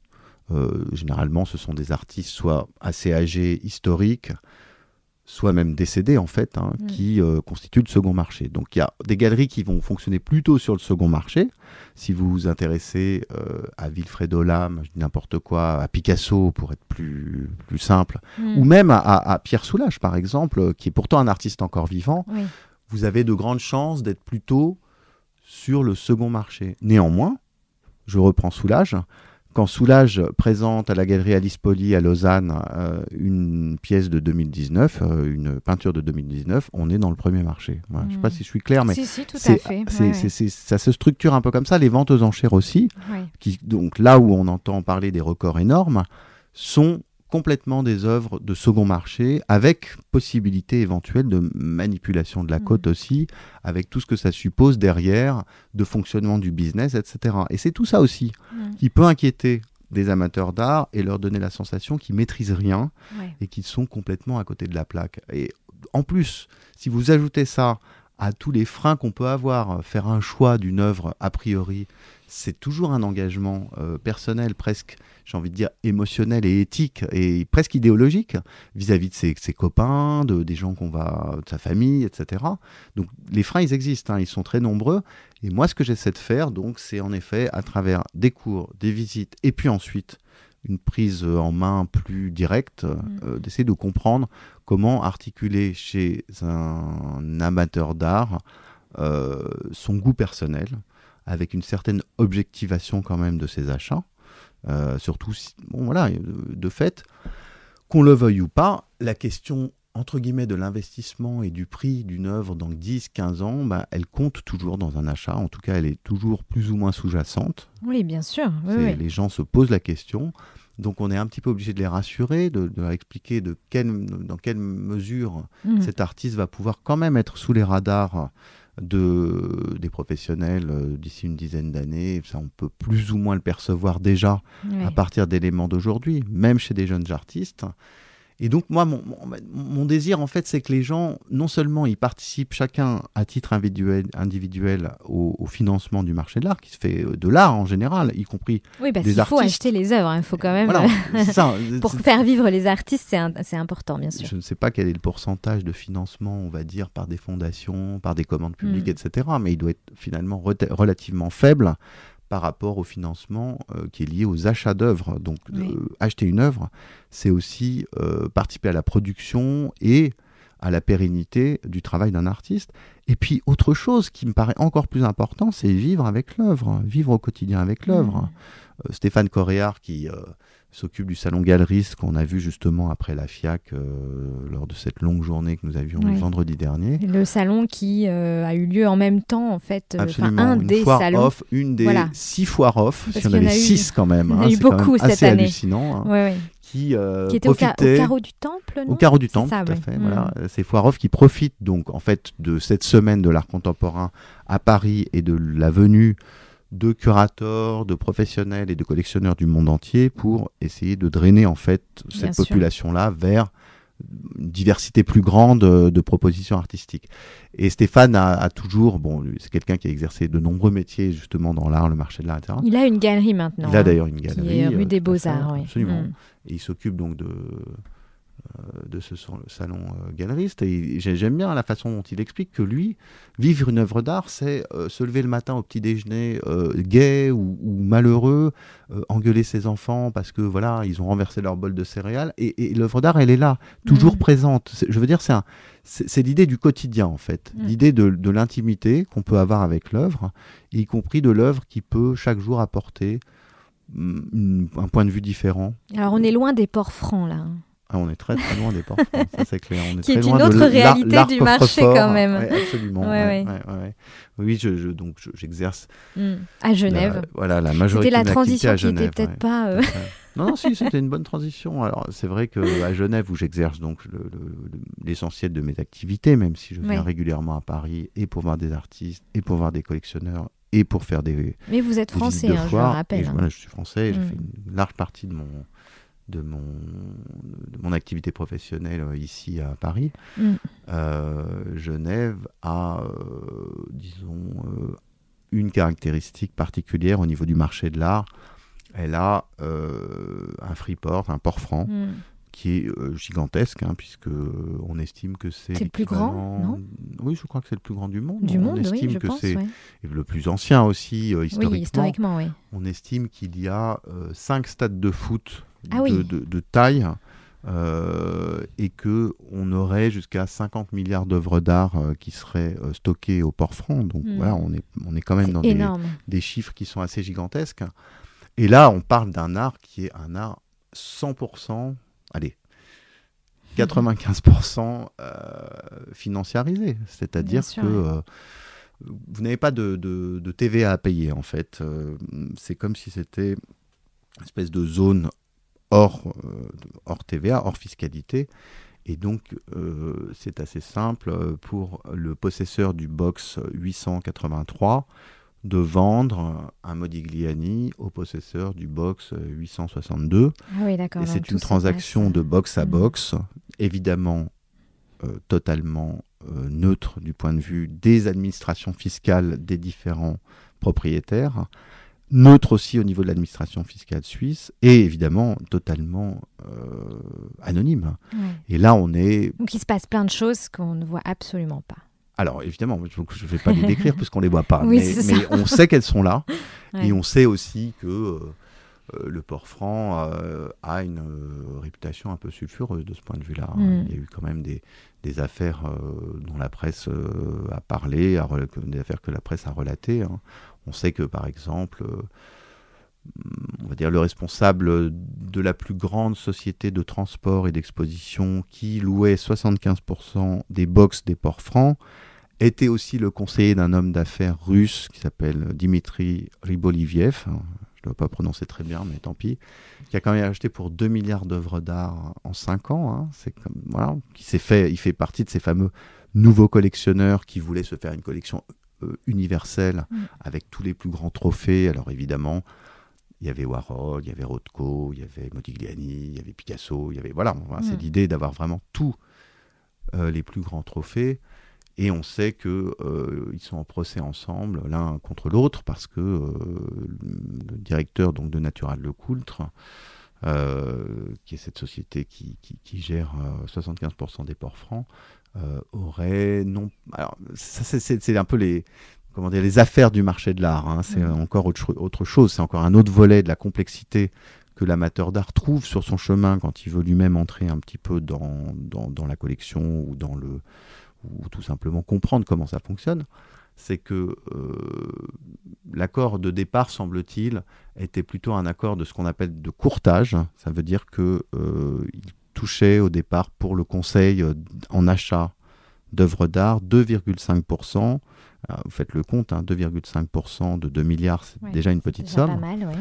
Speaker 2: Euh, généralement, ce sont des artistes soit assez âgés, historiques, soit même décédés en fait, hein, mm. qui euh, constituent le second marché. Donc il y a des galeries qui vont fonctionner plutôt sur le second marché. Si vous vous intéressez euh, à Wilfredo Lam, n'importe quoi, à Picasso pour être plus, plus simple, mm. ou même à, Pierre Soulages par exemple, qui est pourtant un artiste encore vivant, vous avez de grandes chances d'être plutôt sur le second marché. Néanmoins, je reprends Soulage. Quand Soulage présente à la galerie Alice Poli à Lausanne euh, une pièce de 2019, euh, une peinture de 2019, on est dans le premier marché. Je ne sais pas
Speaker 1: Mm.
Speaker 2: si je suis clair, mais
Speaker 1: Si, si, tout à fait. Ouais,
Speaker 2: ça se structure un peu comme ça. Les ventes aux enchères aussi,
Speaker 1: ouais.
Speaker 2: qui, donc là où on entend parler des records énormes, sont complètement des œuvres de second marché, avec possibilité éventuelle de manipulation de la cote aussi, avec tout ce que ça suppose derrière, de fonctionnement du business, etc. Et c'est tout ça aussi qui peut inquiéter des amateurs d'art et leur donner la sensation qu'ils maîtrisent rien
Speaker 1: Ouais.
Speaker 2: et qu'ils sont complètement à côté de la plaque. Et en plus, si vous ajoutez ça à tous les freins qu'on peut avoir, faire un choix d'une œuvre a priori, c'est toujours un engagement euh, personnel, presque, j'ai envie de dire, émotionnel et éthique et presque idéologique vis-à-vis de ses, ses copains, de, des gens qu'on va, de sa famille, etc. Donc les freins, ils existent, hein, ils sont très nombreux. Et moi, ce que j'essaie de faire, donc, c'est en effet à travers des cours, des visites, et puis ensuite une prise en main plus directe, euh, d'essayer de comprendre comment articuler chez un amateur d'art euh, son goût personnel, avec une certaine objectivation quand même de ses achats. Euh, surtout, si, bon voilà, euh, de fait, qu'on le veuille ou pas, la question entre guillemets de l'investissement et du prix d'une œuvre dans 10-15 ans, bah, elle compte toujours dans un achat. En tout cas, elle est toujours plus ou moins sous-jacente.
Speaker 1: Oui, bien sûr. Oui,
Speaker 2: C'est-
Speaker 1: oui.
Speaker 2: Les gens se posent la question. Donc on est un petit peu obligé de les rassurer, de, de leur expliquer de quelle, dans quelle mesure
Speaker 1: Mm.
Speaker 2: cet artiste va pouvoir quand même être sous les radars de, des professionnels euh, d'ici une dizaine d'années. Ça, on peut plus ou moins le percevoir déjà à partir d'éléments d'aujourd'hui, même chez des jeunes artistes. Et donc moi, mon, mon- mon désir, en fait, c'est que les gens, non seulement ils participent chacun à titre individuel, individuel au, au financement du marché de l'art, qui se fait euh, de l'art en général, y compris...
Speaker 1: Oui, parce
Speaker 2: des
Speaker 1: qu'il faut
Speaker 2: artistes.
Speaker 1: acheter les œuvres. Il faut quand même.
Speaker 2: Voilà, ça. (laughs)
Speaker 1: Pour faire vivre les artistes, c'est important, bien sûr.
Speaker 2: Je ne sais pas quel est le pourcentage de financement, on va dire, par des fondations, par des commandes publiques,
Speaker 1: Mm.
Speaker 2: etc. Mais il doit être finalement relativement faible par rapport au financement euh, qui est lié aux achats d'œuvres. Donc,
Speaker 1: Oui.
Speaker 2: euh, acheter une œuvre, c'est aussi euh, participer à la production et à la pérennité du travail d'un artiste. Et puis, autre chose qui me paraît encore plus important, c'est vivre avec l'œuvre, vivre au quotidien avec l'œuvre.
Speaker 1: Mm.
Speaker 2: Euh, Stéphane Coréard, qui s'occupe du salon galeriste qu'on a vu justement après la FIAC euh, lors de cette longue journée que nous avions
Speaker 1: Oui.
Speaker 2: vendredi dernier.
Speaker 1: Le salon qui euh, a eu lieu en même temps, en fait, euh,
Speaker 2: Absolument,
Speaker 1: un
Speaker 2: une
Speaker 1: des
Speaker 2: foire
Speaker 1: salons.
Speaker 2: off, une des
Speaker 1: Voilà.
Speaker 2: six foires off,
Speaker 1: Parce
Speaker 2: y en avait
Speaker 1: eu-
Speaker 2: six quand même,
Speaker 1: il y en a
Speaker 2: hein,
Speaker 1: eu
Speaker 2: c'est quand même
Speaker 1: beaucoup cette
Speaker 2: assez
Speaker 1: année.
Speaker 2: hallucinant, hein,
Speaker 1: Ouais, ouais.
Speaker 2: qui euh,
Speaker 1: Qui était au, ca- au
Speaker 2: profitaient
Speaker 1: carreau du temple, non
Speaker 2: au carreau du temple,
Speaker 1: ça,
Speaker 2: tout à fait.
Speaker 1: Mm.
Speaker 2: Voilà, foires off qui profitent donc en fait de cette semaine de l'art contemporain à Paris et de la venue de curateurs, de professionnels et de collectionneurs du monde entier pour essayer de drainer en fait cette population-là vers une diversité plus grande euh, de propositions artistiques. Et Stéphane a, a toujours, bon, c'est quelqu'un qui a exercé de nombreux métiers justement dans l'art, le marché de l'art, etc.
Speaker 1: Il a une galerie maintenant.
Speaker 2: Il a
Speaker 1: hein,
Speaker 2: d'ailleurs une
Speaker 1: qui
Speaker 2: galerie.
Speaker 1: est
Speaker 2: euh,
Speaker 1: rue
Speaker 2: à
Speaker 1: des Beaux-Arts. oui.
Speaker 2: Absolument.
Speaker 1: Mm.
Speaker 2: Et il s'occupe donc de, euh, de ce sal- salon euh, galeriste. Et j'ai- j'aime bien la façon dont il explique que lui, vivre une œuvre d'art, c'est euh, se lever le matin au petit déjeuner euh, gai ou, ou malheureux, euh, engueuler ses enfants parce que voilà, ils ont renversé leur bol de céréales. Et, et l'œuvre d'art, elle est là, toujours
Speaker 1: Mm.
Speaker 2: présente. Je veux dire, c'est un- c'est l'idée du quotidien en fait,
Speaker 1: Mm.
Speaker 2: l'idée de, de l'intimité qu'on peut avoir avec l'œuvre, y compris de l'œuvre qui peut chaque jour apporter mm, une- un point de vue différent.
Speaker 1: Alors, on est loin des ports francs, là. Hein.
Speaker 2: Ah, on est très très loin des ports francs, ça c'est clair. On est
Speaker 1: Qui
Speaker 2: très
Speaker 1: est une autre réalité du marché, quand même.
Speaker 2: Ouais, absolument.
Speaker 1: Ouais,
Speaker 2: ouais. Oui, je, je- donc je- j'exerce
Speaker 1: Mm. À Genève.
Speaker 2: la, voilà, la majorité
Speaker 1: C'était la
Speaker 2: de activités
Speaker 1: transition
Speaker 2: à
Speaker 1: qui
Speaker 2: Genève.
Speaker 1: peut-être pas. euh.
Speaker 2: Non, non, si, c'était une bonne transition. Alors, c'est vrai qu'à Genève, où j'exerce donc le- le- le- l'essentiel de mes activités, même si je viens régulièrement à Paris, et pour voir des artistes, et pour voir des collectionneurs, et pour faire des,
Speaker 1: Mais vous êtes français, hein, je le rappelle.
Speaker 2: Et je,
Speaker 1: hein.
Speaker 2: voilà, je suis français, et j'ai
Speaker 1: Mm.
Speaker 2: fait une large partie de mon, de mon, de mon activité professionnelle euh, ici à Paris.
Speaker 1: Mm.
Speaker 2: Euh, Genève a, euh, disons, euh, une caractéristique particulière au niveau du marché de l'art. Elle a un free port, un port franc,
Speaker 1: Mm.
Speaker 2: qui est gigantesque, hein, puisque on estime que c'est
Speaker 1: C'est le plus grand, non?
Speaker 2: Oui, je crois que c'est le plus grand du monde.
Speaker 1: Du
Speaker 2: on
Speaker 1: monde, oui,
Speaker 2: estime
Speaker 1: je
Speaker 2: que c'est
Speaker 1: ouais.
Speaker 2: le plus ancien aussi historiquement.
Speaker 1: Oui, historiquement, oui.
Speaker 2: On estime qu'il y a cinq stades de foot
Speaker 1: Ah
Speaker 2: de,
Speaker 1: oui.
Speaker 2: de- de taille euh, et que on aurait jusqu'à 50 milliards d'œuvres d'art euh, qui seraient euh, stockées au port franc. Donc
Speaker 1: Mm.
Speaker 2: voilà, on est, on est quand même dans des, chiffres qui sont assez gigantesques. Et là, on parle d'un art qui est un art 100%, allez, 95% euh, financiarisé. C'est-à-dire que vous n'avez pas de, de- de TVA à payer, en fait. C'est comme si c'était une espèce de zone hors, euh, hors TVA, hors fiscalité. Et donc, euh, c'est assez simple euh, pour le possesseur du box 883 de vendre un Modigliani au possesseur du box 862.
Speaker 1: Ah oui, d'accord.
Speaker 2: Et c'est une transaction de box à
Speaker 1: Mhm.
Speaker 2: box, évidemment euh, totalement euh, neutre du point de vue des administrations fiscales des différents propriétaires, neutre aussi au niveau de l'administration fiscale suisse, et évidemment totalement euh, anonyme.
Speaker 1: ouais.
Speaker 2: Et là, on est...
Speaker 1: Donc il se passe plein de choses qu'on ne voit absolument pas.
Speaker 2: Alors évidemment, je ne vais pas les décrire (laughs) puisqu'on ne les voit pas,
Speaker 1: Oui,
Speaker 2: mais, on sait qu'elles sont là. (laughs)
Speaker 1: Ouais.
Speaker 2: Et on sait aussi que euh, le port franc euh, a une euh, réputation un peu sulfureuse de ce point de vue-là.
Speaker 1: Mm.
Speaker 2: Il y a eu quand même des, des affaires euh, dont la presse a parlé, a des affaires que la presse a relatées. hein. On sait que, par exemple, euh, on va dire le responsable de la plus grande société de transport et d'exposition qui louait 75% des box des ports francs était aussi le conseiller d'un homme d'affaires russe qui s'appelle Dimitri Riboliviev. Je ne dois pas prononcer très bien, mais tant pis. Qui a quand même acheté pour 2 milliards d'œuvres d'art en 5 ans. hein. Voilà, qui fait, il fait partie de ces fameux nouveaux collectionneurs qui voulaient se faire une collection euh, universelle
Speaker 1: Mm.
Speaker 2: avec tous les plus grands trophées. Alors évidemment, il y avait Warhol, il y avait Rothko, il y avait Modigliani, il y avait Picasso, il y avait voilà, c'est
Speaker 1: Mm.
Speaker 2: l'idée d'avoir vraiment tous euh, les plus grands trophées. Et on sait que euh, ils sont en procès ensemble, l'un contre l'autre, parce que euh, le directeur donc de Natural Le Coultre, qui est cette société qui, qui- qui gère euh, 75% des ports francs, aurait non. Alors ça c'est- un peu les comment dire les affaires du marché de l'art. hein. C'est
Speaker 1: Mhm.
Speaker 2: encore autre, cho- autre chose. C'est encore un autre volet de la complexité que l'amateur d'art trouve sur son chemin quand il veut lui-même entrer un petit peu dans, dans, dans la collection ou dans le ou tout simplement comprendre comment ça fonctionne, c'est que euh, l'accord de départ, semble-t-il, était plutôt un accord de ce qu'on appelle de courtage. Ça veut dire que euh, il touchait au départ pour le conseil euh, en achat d'œuvres d'art 2,5%. Euh, Vous faites le compte, hein, 2,5% de 2 milliards, c'est
Speaker 1: Ouais,
Speaker 2: déjà une petite
Speaker 1: Déjà
Speaker 2: somme.
Speaker 1: pas mal, ouais.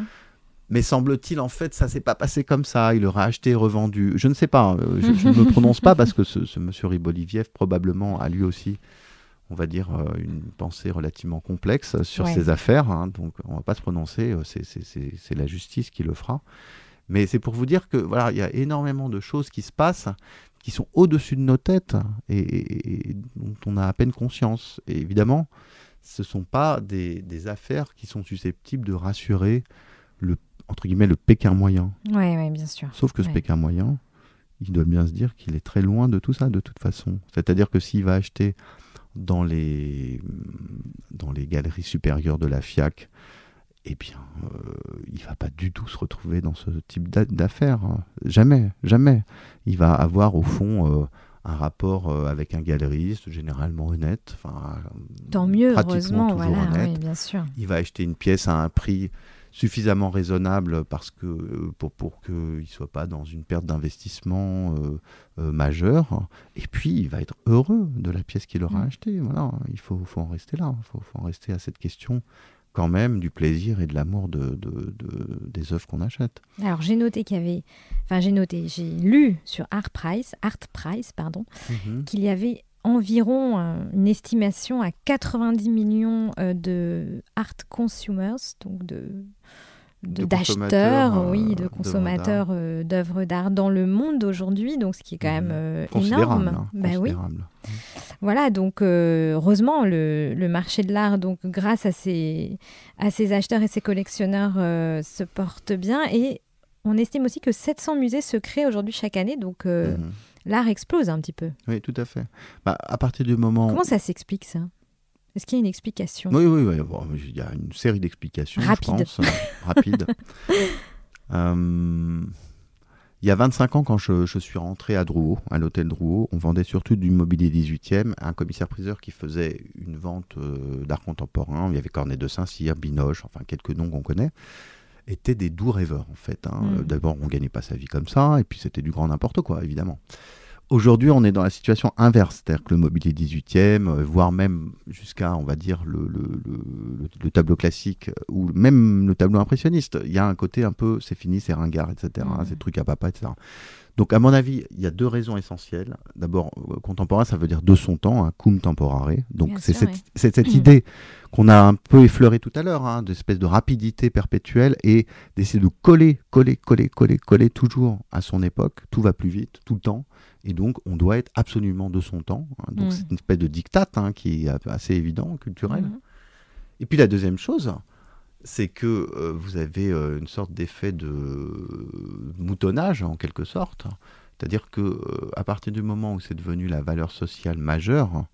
Speaker 2: Mais semble-t-il, en fait, ça s'est pas passé comme ça. Il aura acheté et revendu. Je ne sais pas. euh, Je, je ne me (laughs) prononce pas parce que ce, ce monsieur Riboliviev, probablement, a lui aussi, on va dire, une pensée relativement complexe sur
Speaker 1: Ouais.
Speaker 2: ses affaires. hein. donc, on va pas se prononcer. c'est la justice qui le fera. Mais c'est pour vous dire que voilà, il y a énormément de choses qui se passent qui sont au-dessus de nos têtes et, et- et dont on a à peine conscience. Et évidemment, ce ne sont pas des, des affaires qui sont susceptibles de rassurer le entre guillemets le Pékin moyen.
Speaker 1: Ouais, bien sûr.
Speaker 2: Sauf que ce. Pékin moyen, il doit bien se dire qu'il est très loin de tout ça de toute façon. C'est-à-dire que s'il va acheter dans les, dans les galeries supérieures de la FIAC, eh bien, euh, il va pas du tout se retrouver dans ce type d'a- d'affaires. hein. Jamais, jamais. Il va avoir au fond euh, un rapport euh, avec un galeriste généralement honnête.
Speaker 1: Tant mieux,
Speaker 2: pratiquement
Speaker 1: heureusement,
Speaker 2: toujours
Speaker 1: voilà,
Speaker 2: honnête.
Speaker 1: oui, bien sûr.
Speaker 2: il va acheter une pièce à un prix suffisamment raisonnable parce que pour, pour qu'il ne soit pas dans une perte d'investissement euh, euh, majeure. Et puis, il va être heureux de la pièce qu'il aura
Speaker 1: Mm.
Speaker 2: achetée. Voilà, il faut, faut en rester là. Il faut, faut en rester à cette question quand même du plaisir et de l'amour de, de- de- des œuvres qu'on achète.
Speaker 1: Alors j'ai noté qu'il y avait, enfin j'ai noté, j'ai lu sur Art Price, Art Price pardon, qu'il y avait environ euh, une estimation à 90 millions euh, de art consumers, donc De d'acheteurs,
Speaker 2: consommateurs, euh,
Speaker 1: oui, de consommateurs euh, d'œuvres d'art dans le monde aujourd'hui, donc ce qui est quand même euh,
Speaker 2: Considérable.
Speaker 1: énorme.
Speaker 2: hein,
Speaker 1: Bah oui. Voilà, donc euh, heureusement, le, le marché de l'art, donc grâce à ces, à ces acheteurs et ces collectionneurs, euh, se porte bien. Et on estime aussi que 700 musées se créent aujourd'hui chaque année, donc euh,
Speaker 2: Mhm.
Speaker 1: l'art explose un petit peu.
Speaker 2: Oui, tout à fait. Bah, à partir du moment
Speaker 1: Comment ça s'explique ça? Est-ce qu'il y a une explication?
Speaker 2: Oui, oui, oui. Bon, il y a une série d'explications,
Speaker 1: Rapide.
Speaker 2: je pense. euh, rapide. (laughs) Euh, Il y a 25 ans, quand je, suis rentré à Drouot, à l'hôtel Drouot, on vendait surtout du mobilier 18e. Un commissaire-priseur qui faisait une vente euh, d'art contemporain, il y avait Cornet de Saint-Cyr, Binoche, enfin quelques noms qu'on connaît, étaient des doux rêveurs en fait. Hein. Mm. D'abord, on gagnait pas sa vie comme ça, et puis c'était du grand n'importe quoi, évidemment. Aujourd'hui, on est dans la situation inverse, c'est-à-dire que le mobilier 18e, euh, voire même jusqu'à, on va dire, le, le, tableau classique, ou même le tableau impressionniste, il y a un côté un peu, c'est fini, c'est ringard, etc., mmh. c'est truc à papa, etc. Donc, à mon avis, il y a deux raisons essentielles. D'abord, euh, contemporain, ça veut dire de son temps, un cum temporare. Donc, c'est cette, cette, (clears throat) idée qu'on a un peu effleurée tout à l'heure, hein, d'espèce de rapidité perpétuelle et d'essayer de coller, coller, coller, coller, coller toujours à son époque. Tout va plus vite, tout le temps. Et donc, on doit être absolument de son temps. Hein. Donc, mm. c'est une espèce de diktat hein, qui est assez évident, culturel. Mm. Et puis, la deuxième chose, c'est que euh, vous avez euh, une sorte d'effet de moutonnage, en quelque sorte. C'est-à-dire que euh, à partir du moment où c'est devenu la valeur sociale majeure,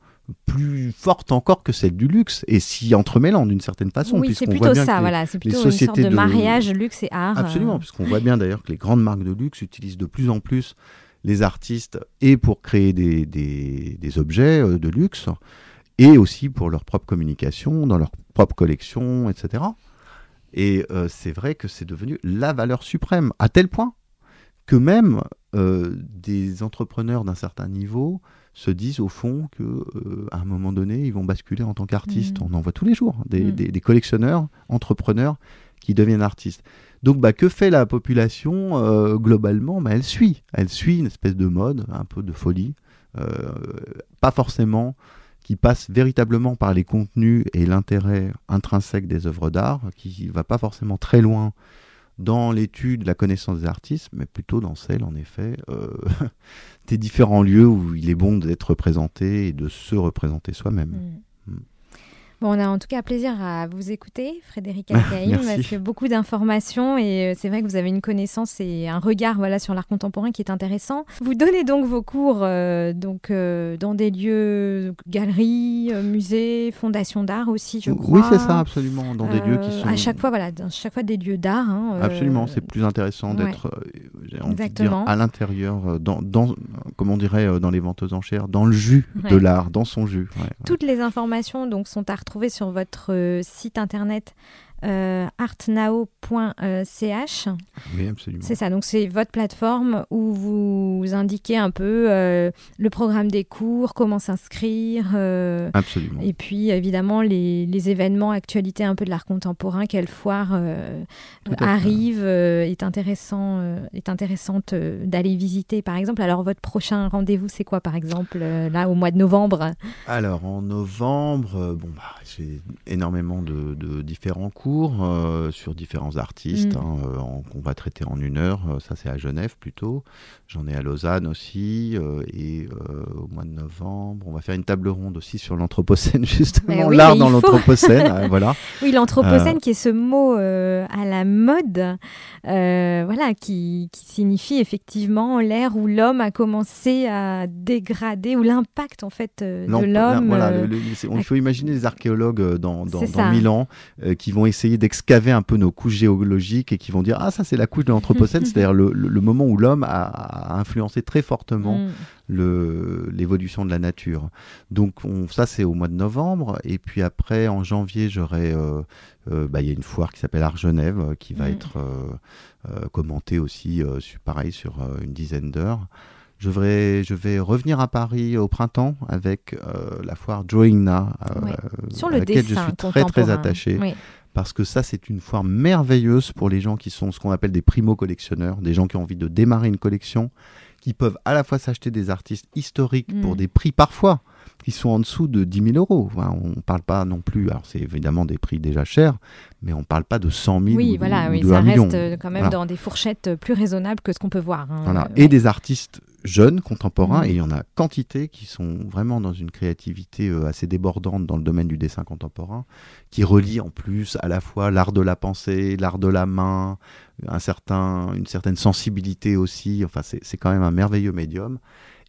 Speaker 2: plus forte encore que celle du luxe et s'y entremêlant d'une certaine façon.
Speaker 1: Oui, c'est plutôt ça, voilà, c'est plutôt une sorte de, mariage luxe et art.
Speaker 2: Absolument, puisqu'on voit bien d'ailleurs que les grandes marques de luxe utilisent de plus en plus les artistes et pour créer des, des, objets de luxe et aussi pour leur propre communication, dans leur propre collection, etc. Et euh, c'est vrai que c'est devenu la valeur suprême, à tel point que même euh, des entrepreneurs d'un certain niveau se disent au fond que à un moment donné, ils vont basculer en tant qu'artistes. Mmh. On en voit tous les jours, des, mmh. des collectionneurs, entrepreneurs qui deviennent artistes. Donc, bah, que fait la population euh, globalement? Bah, Elle suit. Elle suit une espèce de mode, un peu de folie. Euh, pas forcément qui passe véritablement par les contenus et l'intérêt intrinsèque des œuvres d'art, qui ne va pas forcément très loin dans l'étude, la connaissance des artistes, mais plutôt dans celle, en effet, euh, (laughs) des différents lieux où il est bon d'être représenté et de se représenter soi-même. Mm.
Speaker 1: Bon, on a en tout cas plaisir à vous écouter, Frédéric (laughs) Alcaïm, parce que beaucoup d'informations et euh, c'est vrai que vous avez une connaissance et un regard voilà, sur l'art contemporain qui est intéressant. Vous donnez donc vos cours euh, donc, euh, dans des lieux, galeries, musées, fondations d'art aussi, je crois.
Speaker 2: Oui, c'est ça, absolument, dans des lieux qui sont...
Speaker 1: À chaque fois, voilà, dans chaque fois des lieux d'art. Hein,
Speaker 2: absolument, c'est plus intéressant d'être, à l'intérieur, dans, dans, comme on dirait dans les ventes aux enchères, dans le jus de l'art, dans son jus.
Speaker 1: Toutes les informations donc sont à sur votre euh, site internet euh, artnao.ch.
Speaker 2: Oui, absolument.
Speaker 1: C'est ça, donc c'est votre plateforme où vous indiquez un peu euh, le programme des cours, comment s'inscrire.
Speaker 2: Euh, absolument.
Speaker 1: Et puis évidemment les, les, événements, actualités un peu de l'art contemporain, quelle foire arrive, est, intéressant, est intéressante d'aller visiter par exemple. Alors votre prochain rendez-vous c'est quoi par exemple là au mois de novembre?
Speaker 2: Alors en novembre, bon, bah, j'ai énormément de, de différents cours euh, sur différents artistes mm. hein, euh, qu'on va traiter en une heure. Euh, ça, c'est à Genève plutôt. J'en ai à Lausanne aussi. et au mois de novembre, on va faire une table ronde aussi sur l'Anthropocène, (laughs) justement, l'art dans l'Anthropocène. voilà. (laughs)
Speaker 1: Oui, l'Anthropocène qui est ce mot à la mode, voilà, qui, qui, signifie effectivement l'ère où l'homme a commencé à dégrader, ou l'impact en fait de l'homme.
Speaker 2: Voilà, il faut imaginer les archéologues dans, dans, dans Milan qui vont essayer d'excaver un peu nos couches géologiques et qui vont dire ah ça c'est la couche de l'anthropocène, (laughs) c'est-à-dire le, moment où l'homme a, influencé très fortement mm. l'évolution de la nature. Donc on, ça c'est au mois de novembre et puis après en janvier j'aurai euh, euh, bah, il y a une foire qui s'appelle Art Genève euh, qui va mm. être commentée aussi pareil sur une dizaine d'heures. Je vais, je vais revenir à Paris au printemps avec la foire Drawing Now,
Speaker 1: sur le à laquelle je
Speaker 2: suis très très attaché parce que ça, c'est une foire merveilleuse pour les gens qui sont ce qu'on appelle des primo-collectionneurs, des gens qui ont envie de démarrer une collection, qui peuvent à la fois s'acheter des artistes historiques pour mm. des prix parfois qui sont en dessous de 10 000 euros. on ne parle pas non plus, alors c'est évidemment des prix déjà chers, mais on ne parle pas de 100 000
Speaker 1: oui, voilà, oui, ça reste euh, quand même dans des fourchettes plus raisonnables que ce qu'on peut voir.
Speaker 2: Hein. Voilà. Et des artistes jeunes, contemporains, mm. et il y en a quantité qui sont vraiment dans une créativité euh, assez débordante dans le domaine du dessin contemporain, qui relie en plus à la fois l'art de la pensée, l'art de la main, un certain, une certaine sensibilité aussi. Enfin, c'est quand même un merveilleux médium.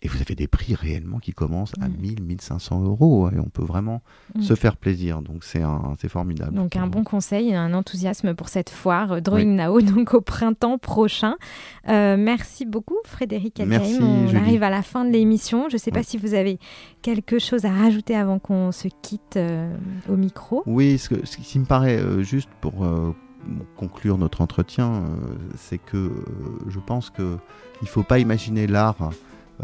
Speaker 2: Et vous avez des prix réellement qui commencent à
Speaker 1: Mm.
Speaker 2: 1000, 1500 euros. Et on peut vraiment
Speaker 1: Mm.
Speaker 2: se faire plaisir. Donc c'est formidable.
Speaker 1: Donc un bon conseil, un enthousiasme pour cette foire euh, Drawing Now, (laughs) donc au printemps prochain. Euh, merci beaucoup Frédéric.
Speaker 2: Merci,
Speaker 1: On
Speaker 2: Julie.
Speaker 1: arrive à la fin de l'émission. Je ne sais pas
Speaker 2: Oui.
Speaker 1: si vous avez quelque chose à rajouter avant qu'on se quitte euh, au micro.
Speaker 2: Oui, ce, que- ce qui me paraît euh, juste pour conclure notre entretien, c'est que je pense que il ne faut pas imaginer l'art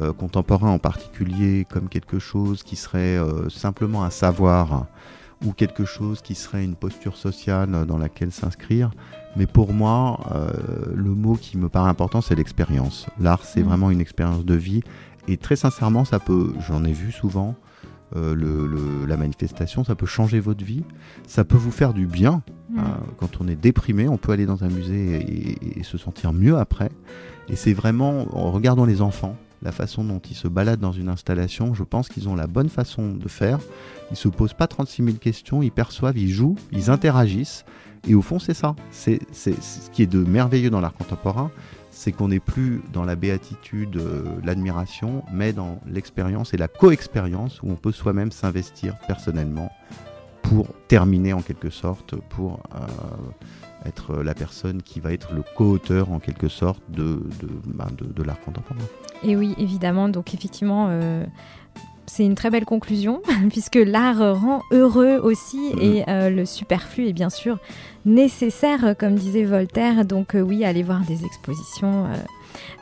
Speaker 2: euh, contemporain en particulier comme quelque chose qui serait euh, simplement un savoir ou quelque chose qui serait une posture sociale dans laquelle s'inscrire. Mais pour moi, euh, le mot qui me paraît important, c'est l'expérience. L'art, c'est
Speaker 1: Mm.
Speaker 2: vraiment une expérience de vie. Et très sincèrement, ça peut, j'en ai vu souvent, euh, le- le- la manifestation, ça peut changer votre vie, ça peut vous faire du bien.
Speaker 1: Mm.
Speaker 2: Euh, quand on est déprimé, on peut aller dans un musée et, et se sentir mieux après. Et c'est vraiment, en regardant les enfants, la façon dont ils se baladent dans une installation, je pense qu'ils ont la bonne façon de faire. Ils se posent pas 36 000 questions, ils perçoivent, ils jouent, ils interagissent. Et au fond, c'est ça. C'est ce qui est de merveilleux dans l'art contemporain, c'est qu'on n'est plus dans la béatitude, euh, l'admiration, mais dans l'expérience et la co-expérience où on peut soi-même s'investir personnellement pour terminer en quelque sorte, pour euh, être la personne qui va être le co-auteur en quelque sorte de, de, de l'art contemporain.
Speaker 1: Et oui, évidemment. Donc effectivement, euh, c'est une très belle conclusion, (laughs) puisque l'art rend heureux aussi,
Speaker 2: Mhm.
Speaker 1: et euh, le superflu est bien sûr nécessaire, comme disait Voltaire. Donc euh, oui, aller voir des expositions, euh,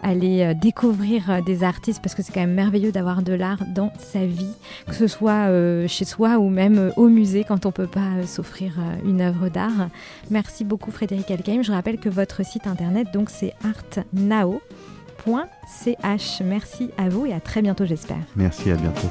Speaker 1: aller euh, découvrir des artistes, parce que c'est quand même merveilleux d'avoir de l'art dans sa vie, que ce soit chez soi ou même au musée quand on peut pas s'offrir une œuvre d'art. Merci beaucoup Frédéric Elkheim. Je rappelle que votre site internet, donc c'est artnao.ch. Merci à vous et à très bientôt j'espère.
Speaker 2: Merci, à bientôt.